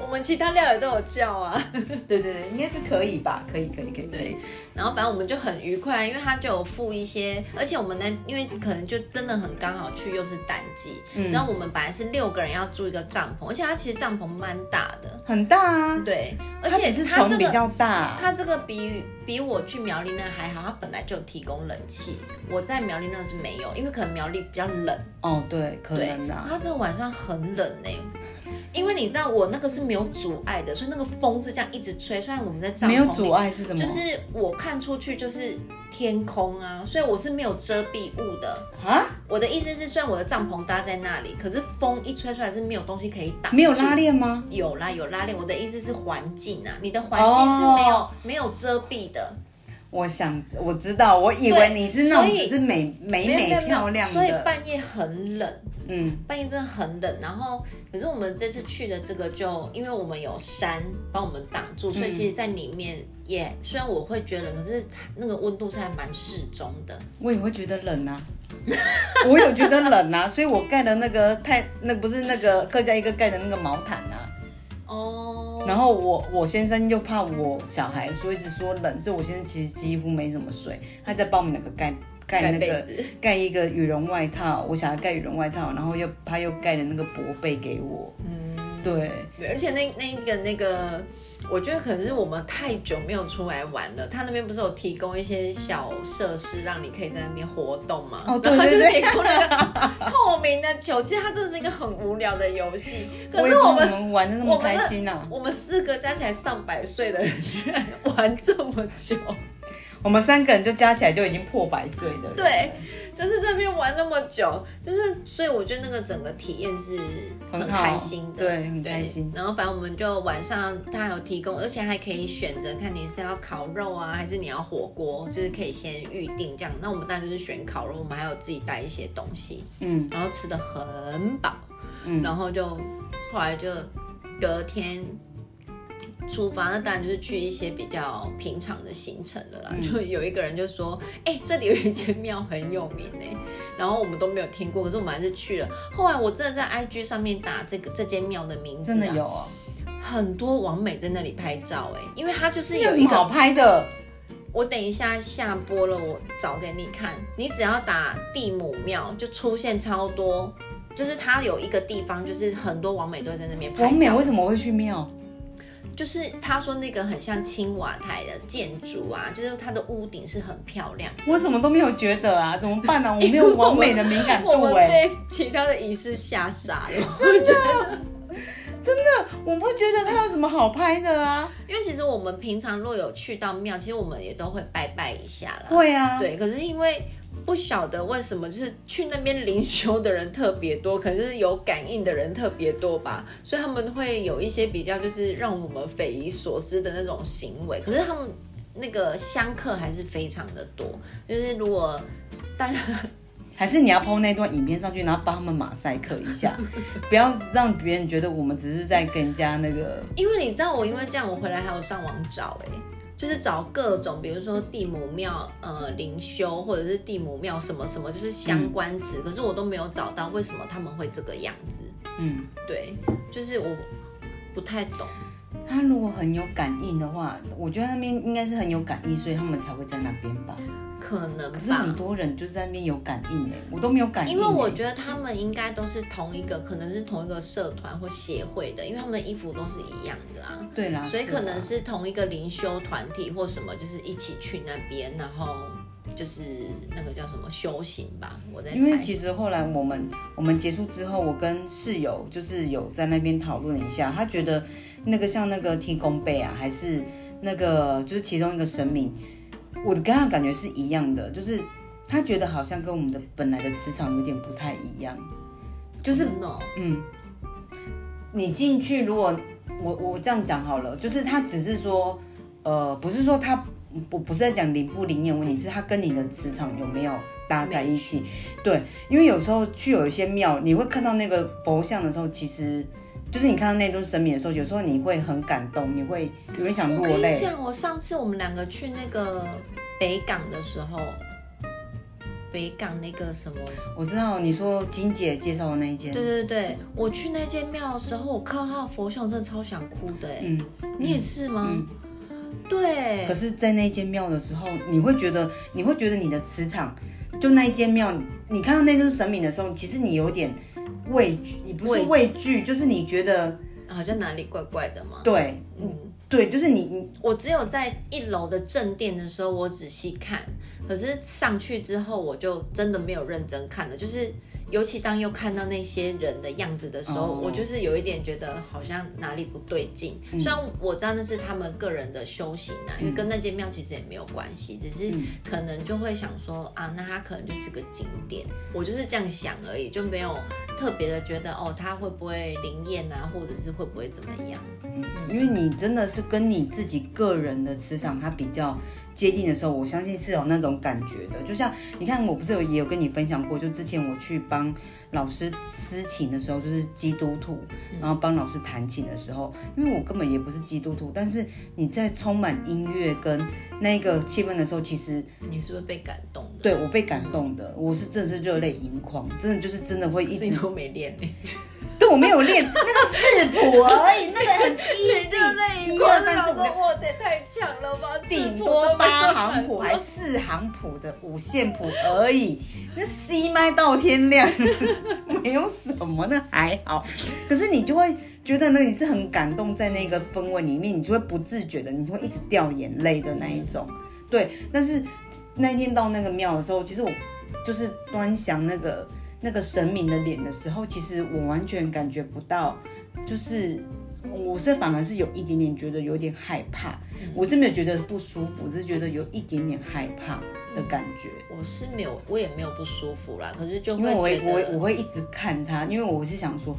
我们其他料也都有叫啊。对对对，应该是可以吧？可以可以可以。对，然后反正我们就很愉快，因为他就有付一些，而且我们呢，因为可能就真的很刚好去又是淡季，嗯然后我们本来是六个人要住一个帐篷，而且他其实帐篷蛮大的，很大啊，对，而且只是床比较大。他这个比比我去苗栗那还好，他本来就提供冷气，我在苗栗那是没有，因为可能苗栗比较冷，哦，对，可能，啦。它这个晚上很冷呢、因为你知道我那个是没有阻碍的，所以那个风是这样一直吹。虽然我们在帐篷没有阻，碍是什么？就是我看出去就是天空啊，所以我是没有遮蔽物的。啊，我的意思是，虽然我的帐篷搭在那里，可是风一吹出来是没有东西可以挡。没有拉。链吗？有啦，有拉链。我的意思是环境啊，你的环境是没有、哦没有遮蔽的。我想我知道，我以为你是那种只是美美美漂亮的。所以，半夜很冷。嗯，半夜真的很冷，然后可是我们这次去的这个就因为我们有山帮我们挡住，所以其实在里面也、虽然我会觉得冷，可是那个温度是还蛮适中的。我也会觉得冷啊，我有觉得冷啊，所以我盖的那个太那不是那个客家一个盖的那个毛毯啊，哦，然后我我先生又怕我小孩，所以一直说冷，所以我先生其实几乎没怎么睡，他在帮我们两个盖盖盖那个盖一个羽绒外套，我小孩盖羽绒外套，然后又他又盖了那个薄被给我，嗯，对，对，而且那那一个那个。我觉得可能是我们太久没有出来玩了，他那边不是有提供一些小设施，让你可以在那边活动吗？哦对然后就对对提供那个 透明的球，其实它真的是一个很无聊的游戏。可是我们们玩的那么开心啊，我们四个加起来上百岁的人，居然玩这么久，我们三个人就加起来就已经破百岁的对就是这边玩那么久，就是所以我觉得那个整个体验是很开心的，对很开心。然后反正我们就晚上他有提供，而且还可以选择看你是要烤肉啊，还是你要火锅，就是可以先预定这样。那我们当然就是选烤肉，我们还有自己带一些东西，嗯。然后吃的很饱，嗯。然后就后来就隔天出发，那当然就是去一些比较平常的行程的啦。就有一个人就说：“哎、这里有一间庙很有名呢。”然后我们都没有听过，可是我们还是去了。后来我真的在 IG 上面打这个这间庙的名字、啊，真的有哦，很多网美在那里拍照哎，因为它就是有有一个。拍的？我等一下下播了，我找给你看。你只要打地母庙，就出现超多。就是它有一个地方，就是很多网美都在那边拍照王美为。什么会去庙？就是他说那个很像青瓦台的建筑啊，就是它的屋顶是很漂亮。我怎么都没有觉得啊？怎么办呢、我没有完美的敏感度我们哎、被其他的仪式吓傻了，真的。真的。我不觉得它有什么好拍的啊。因为其实我们平常若有去到庙，其实我们也都会拜拜一下啦。会啊，对，可是因为不晓得为什么，就是去那边灵修的人特别多，可能是有感应的人特别多吧，所以他们会有一些比较就是让我们匪夷所思的那种行为。可是他们那个香客还是非常的多，就是如果大家还是你要 PO 那段影片上去，然后帮他们马赛克一下，不要让别人觉得我们只是在跟人家那个。因为你知道我因为这样，我回来还有上网找哎、就是找各种，比如说地母庙、呃灵修，或者是地母庙什么什么，就是相关词，可是我都没有找到为什么他们会这个样子。嗯，对，就是我不太懂。他如果很有感应的话，我觉得那边应该是很有感应，所以他们才会在那边吧。可能可是很，多人就是在那边有感应哎，我都没有感应欸。因为我觉得他们应该都是同一个，可能是同一个社团或协会的，因为他们的衣服都是一样的啊。对啦，所以可能是同一个灵修团体或什么，就是一起去那边，然后就是那个叫什么修行吧，我在猜。因为其实后来我们我们结束之后，我跟室友就是有在那边讨论一下，他觉得那个像那个提供贝啊，还是那个就是其中一个神明，我跟他感觉是一样的，就是他觉得好像跟我们的本来的磁场有点不太一样，就是嗯，你进去，如果我我这样讲好了，就是他只是说，呃，不是说他，我不是在讲灵不灵验问题，是它跟你的磁场有没有搭在一起。对，因为有时候去有一些庙，你会看到那个佛像的时候，其实就是你看到那尊神明的时候，有时候你会很感动，你会有点想我落泪。跟你讲，我上次我们两个去那个北港的时候，北港那个什么，我知道你说金姐介绍的那一间，对对对，我去那间庙的时候，我看到他的佛像，我真的超想哭的哎。嗯，你也是吗？嗯对可，是，在那间庙的时候，你会觉得，你会觉得你的磁场，就那一间庙，你看到那尊神明的时候，其实你有点畏惧，你不是畏畏惧，就是你觉得，好像哪里怪怪的嘛。对，嗯，对，就是你，你，我只有在一楼的正殿的时候，我仔细看，可是上去之后，我就真的没有认真看了。就是，尤其当又看到那些人的样子的时候，哦。我就是有一点觉得好像哪里不对劲。虽然我知道那是他们个人的修行啊，因为跟那间庙其实也没有关系，只是可能就会想说啊，那它可能就是个景点，我就是这样想而已，就没有特别的觉得哦，它会不会灵验啊，或者是会不会怎么样。因为你真的是跟你自己个人的磁场它比较接近的时候，我相信是有那种感觉的。就像你看，我不是有也有跟你分享过，就之前我去帮老师私琴的时候，就是基督徒，然后帮老师弹琴的时候，因为我根本也不是基督徒，但是你在充满音乐跟那个气氛的时候，其实你是不是被感动的？对我被感动的，我是真的是热泪盈眶，真的就是真的会一直，都没练呢、对我没有练那个四谱而已，那个很 easy，一二三四五六。我得太强了吧，顶多八行谱还四行谱的五线谱而已，那 C 麦到天亮，没有什么，那还好。可是你就会觉得呢，你是很感动，在那个氛围里面，你就会不自觉的，你会一直掉眼泪的那一种。对，但是那一天到那个庙的时候，其实我就是端详那个那个神明的脸的时候，其实我完全感觉不到，就是我是反而是有一点点觉得有点害怕，我是没有觉得不舒服，只是觉得有一点点害怕的感觉。我是没有，我也没有不舒服啦，可是就因为我我我会一直看他，因为我是想说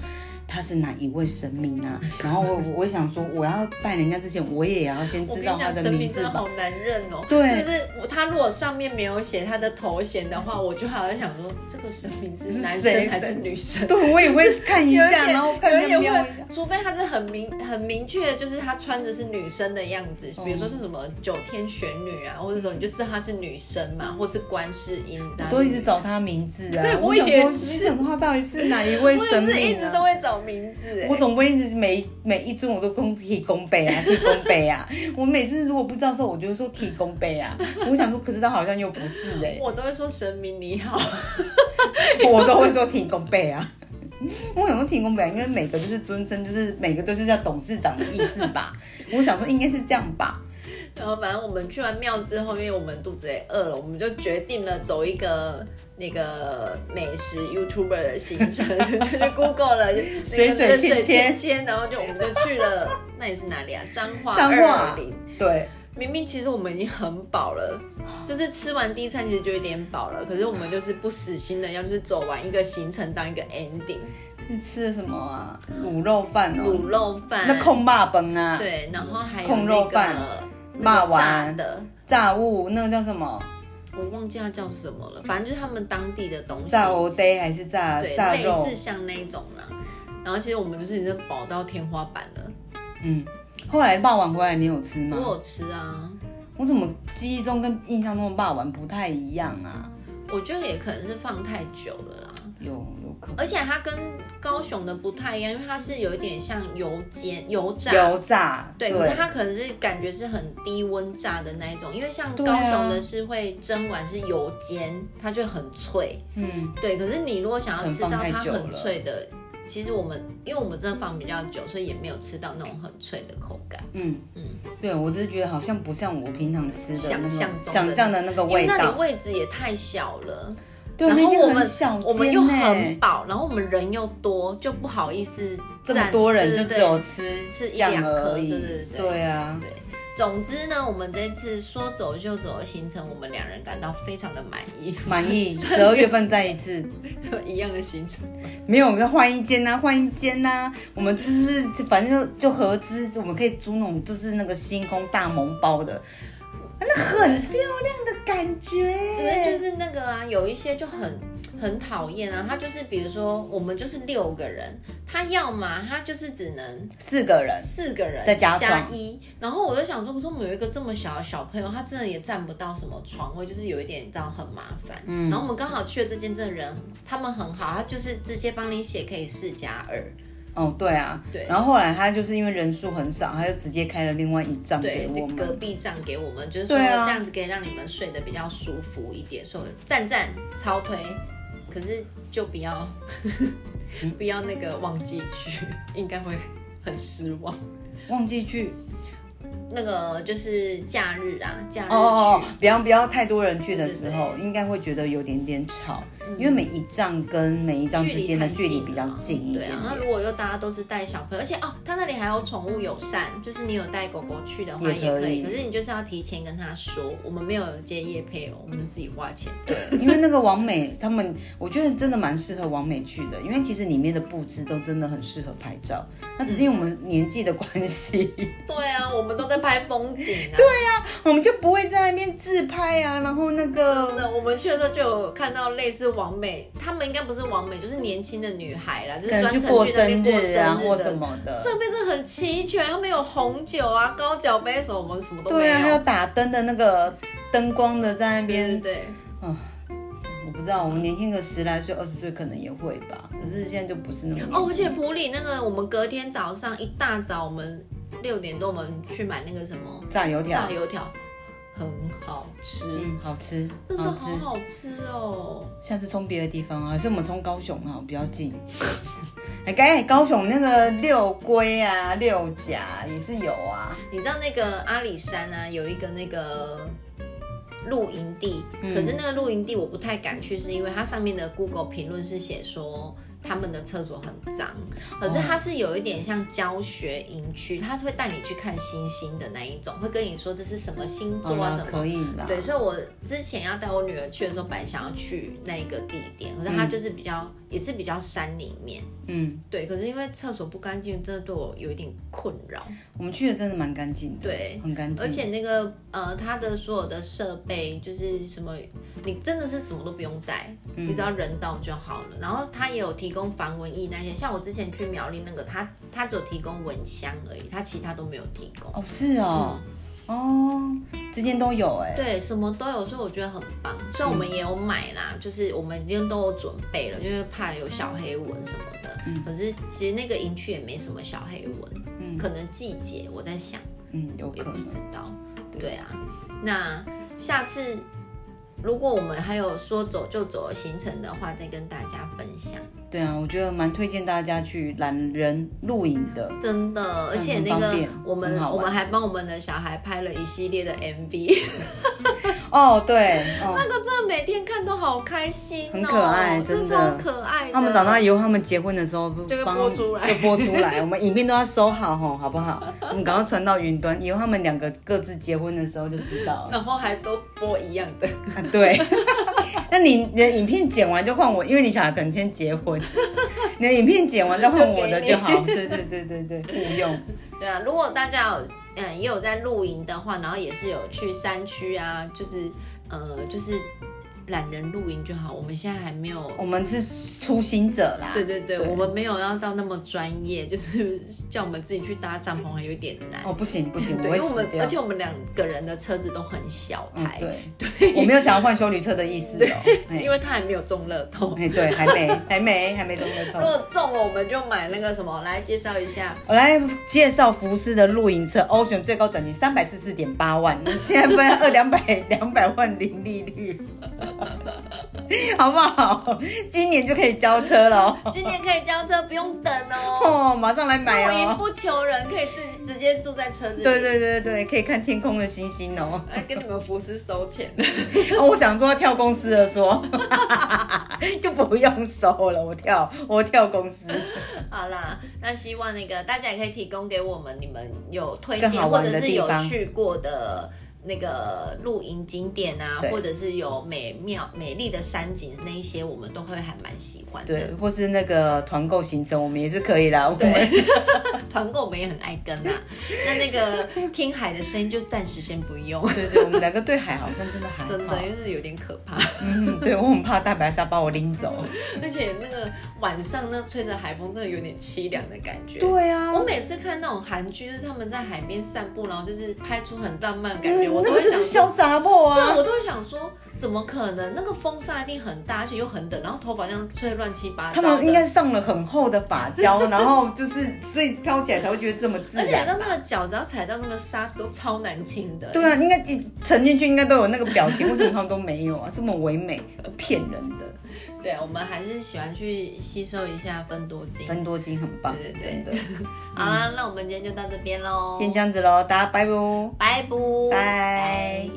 他是哪一位神明啊，然后我我想说我要拜人家之前，我也要先知道他的神名字吧。明真的好难认哦。对就是他如果上面没有写他的头衔的话，我就好像想说，这个神明是男生还是女生？对，我也会看一有下，点然后看有一点会一下瞄一下。，除非他是很明很明确的，就是他穿的是女生的样子，比哦如说是什么九天玄女啊，或者说你就知道她是女生嘛，或是观世音，都一直找他名字啊！对我也是你想说他到底是哪一位我神明、啊？也是一直都会找名字哎我。总不会一直每每一尊我都供提供杯啊，提供杯啊。我每次如果不知道的时候，我就会说提供杯啊。我想说，可是他好像又不是哎、我都会说神明你好，我都会说提供杯啊。我想说提供杯啊，因为每个就是尊称，就是每个都是叫董事长的意思吧。我想说应该是这样吧。然后反正我们去完庙之后，因为我们肚子也饿了，我们就决定了走一个那个美食 YouTuber 的行程，就去 Google 了那个水水水芊芊芊芊，然后就我们就去了，那也是哪里啊？彰化二林。对，明明其实我们已经很饱了，就是吃完第一餐其实就有点饱了，可是我们就是不死心的，要就是走完一个行程当一个 ending，你吃的什么啊？卤肉饭哦，卤肉饭，那控霸崩啊，，对，然后还有控那个骂完的，炸物那个叫什么？我忘记它叫什么了，反正就是他们当地的东西，炸欧呆还是炸对，炸肉类似？像那一种啦。然后其实我们就是已经饱到天花板了，嗯，后来霸王回来你有吃吗？我有吃啊，我怎么记忆中跟印象中的霸王不太一样啊？我觉得也可能是放太久了啦。有有可能而且它跟高雄的不太一样，因为它是有一点像油煎油炸。油炸，对，可是它可能是感觉是很低温炸的那一种，因为像高雄的是会蒸完是油煎，它就很脆。嗯，对，可是你如果想要吃到它很脆的，其实我们因为我们真的放比较久，所以也没有吃到那种很脆的口感。嗯嗯，对我只是觉得好像不像我平常吃的那个想象中的想象的那个因为那里。位置也太小了，对，然后我们我们又很饱，然后我们人又多，就不好意思这么多人就只有对吃吃一样两颗。对对对对啊，对，总之呢，我们这次说走就走的行程，我们两人感到非常的满意，满意。十二月份再一次，就一样的行程。没有，我们换一间呐、换一间呐、我们就是反正就就合资，我们可以租那种就是那个星空大蒙包的，那很漂亮的感觉。只是就是那个啊，有一些就很很讨厌啊，他就是比如说我们就是六个人，他要嘛他就是只能四个人，四个人再加加一，然后我就想说，可是我们有一个这么小的小朋友，他真的也占不到什么床位，就是有一点你知道很麻烦。嗯，然后我们刚好去了这间这人，他们很好，他就是直接帮你写可以四加二，哦，对啊，对然后后来他就是因为人数很少，他就直接开了另外一张给对，我们隔。壁站给我们，就是说这样子可以让你们睡得比较舒服一点，说赞赞超推，可是就不要 不要那个忘记去，应该会很失望。忘记去那个就是假日啊，假日去。哦哦哦，不要不要太多人去的对对时候，应该会觉得有点点吵，嗯因为每一站跟每一站之间的距离比较近一点对啊，那点。如果又大家都是带小朋友，而且哦，他那里还有宠物友善，就是你有带狗狗去的话也可以也可是你就是要提前跟他说，我们没有接业配哦，我们是自己花钱的。因为那个王美他们，我觉得真的蛮适合王美去的，因为其实里面的布置都真的很适合拍照。那只是因为我们年纪的关系，对啊，我们都在拍风景啊。对啊，我们就不会在那边自拍啊，然后那个那我们去的时候就有看到类似王美，他们应该不是王美，就是年轻的女孩啦，就是专程去那边过生日的。或什么的。设备真的很齐全，他们有红酒啊、高脚杯什么，我们什么都没对啊，还有有。打灯的那个灯光的在那对边对，对，我不知道，我们年轻个十来岁、二十岁可能也会吧，可是现在就不是那么哦，而且普里那个，我们隔天早上一大早，我们六点多我们去买那个什么炸油条。炸，油条，很好吃，嗯，好吃，真的好吃。好好吃哦。下次冲别的地方啊，还是我们冲高雄啊，比较近。哎，该高雄那个六龟啊、六甲也是有啊。你知道那个阿里山呢、有一个那个露营地，可是那个露营地我不太敢去，是因为它上面的 Google 评论是写说。他们的厕所很脏，可是它是有一点像教学营区，他会带你去看星星的那一种，会跟你说这是什么星座啊什么，可以啦。对，所以我之前要带我女儿去的时候，本来想要去那个地点，可是它就是比较、也是比较山里面，嗯，对。可是因为厕所不干净，真的对我有一点困扰。我们去的真的蛮干净的，对很干净。而且那个呃，它的所有的设备就是什么，你真的是什么都不用带，嗯你只要人到就好了。然后他也有提供防蚊液那些，像我之前去苗栗那个，他他只有提供蚊香而已，他其他都没有提供。哦，是哦，哦，之间都有哎。对，什么都有，所以我觉得很棒。虽然我们也有买啦，就是我们已经都有准备了，因为怕有小黑蚊什么的。可是其实那个营区也没什么小黑蚊，可能季节我在想，嗯，有也不。知道。对啊，那下次如果我们还有说走就走的行程的话，再跟大家分享。对啊，我觉得蛮推荐大家去懒人露营的。真的，而且那个我们我们还帮我们的小孩拍了一系列的 MV，哦，对，哦，那个真的每天看都好开心哦，很可爱真的真超可爱的。他们长大以后，他们结婚的时候就会播出来就播出来。我们影片都要收好吼，好不好？我们赶快传到云端，以后他们两个各自结婚的时候就知道了。然后还都播一样的，啊，对。那你你的影片剪完就换我，因为你小孩可能先结婚，你的影片剪完再换我的就好。对对对对对，不用。对啊。如果大家有嗯也有在露营的话，然后也是有去山区啊，就是呃就是懒人露营就好。我们现在还没有，我们是初心者啦。对对对，对我们没有要到那么专业，就是叫我们自己去搭帐篷还有点难。哦，不行不行，我对，会因为我们。而且我们两个人的车子都很小嗯台，对，我没有想要换修理车的意思哦。哎因为他还没有中乐透。哎，对，还没，还没，还没中乐透。如果中了，我们就买那个什么，来介绍一下。我来介绍福斯的露营车，Ocean 最高等级三百四十点八万，现在分二两百两百万零利率，好不好？今年就可以交车了哦，今年可以交车，不用等哦。哦，马上来买哦。露营不求人，可以自己直接住在车子里。对对对对，可以看天空的星星哦。来跟你们福斯收钱。哦我想说要跳公司的说，就不用收了，我跳我跳公司。好啦，那希望那个大家也可以提供给我们你们有推荐或者是有去过的那个露营景点啊，或者是有美妙美丽的山景那一些，我们都会还蛮喜欢的。对，或是那个团购行程，我们也是可以啦。对，团购我们也很爱跟啊。那那个听海的声音就暂时先不用，对对，我们两个对海好像真的还好 真的，因为是有点可怕。嗯，对我很怕大白鲨把我拎走。而且那个晚上那吹着海风，真的有点凄凉的感觉。对啊我每次看那种韩剧，就是他们在海边散步，然后就是拍出很浪漫的感觉，我那个就是都会想说。小杂货对，啊。我都会想说，怎么可能？那个风扇一定很大，而且又很冷，然后头发这样吹得乱七八糟。他们应该上了很厚的发胶，然后就是所以飘起来才会觉得这么自然而且你知然。道那个脚只要踩到那个沙子都超难清的。对啊，应该一沉进去应该都有那个表情，为什么他们都没有啊？这么唯美，骗人的。对，我们还是喜欢去吸收一下分多金。分多金很棒，对对真的。好啦，那我们今天就到这边喽，先这样子喽，大家拜拜。拜拜，拜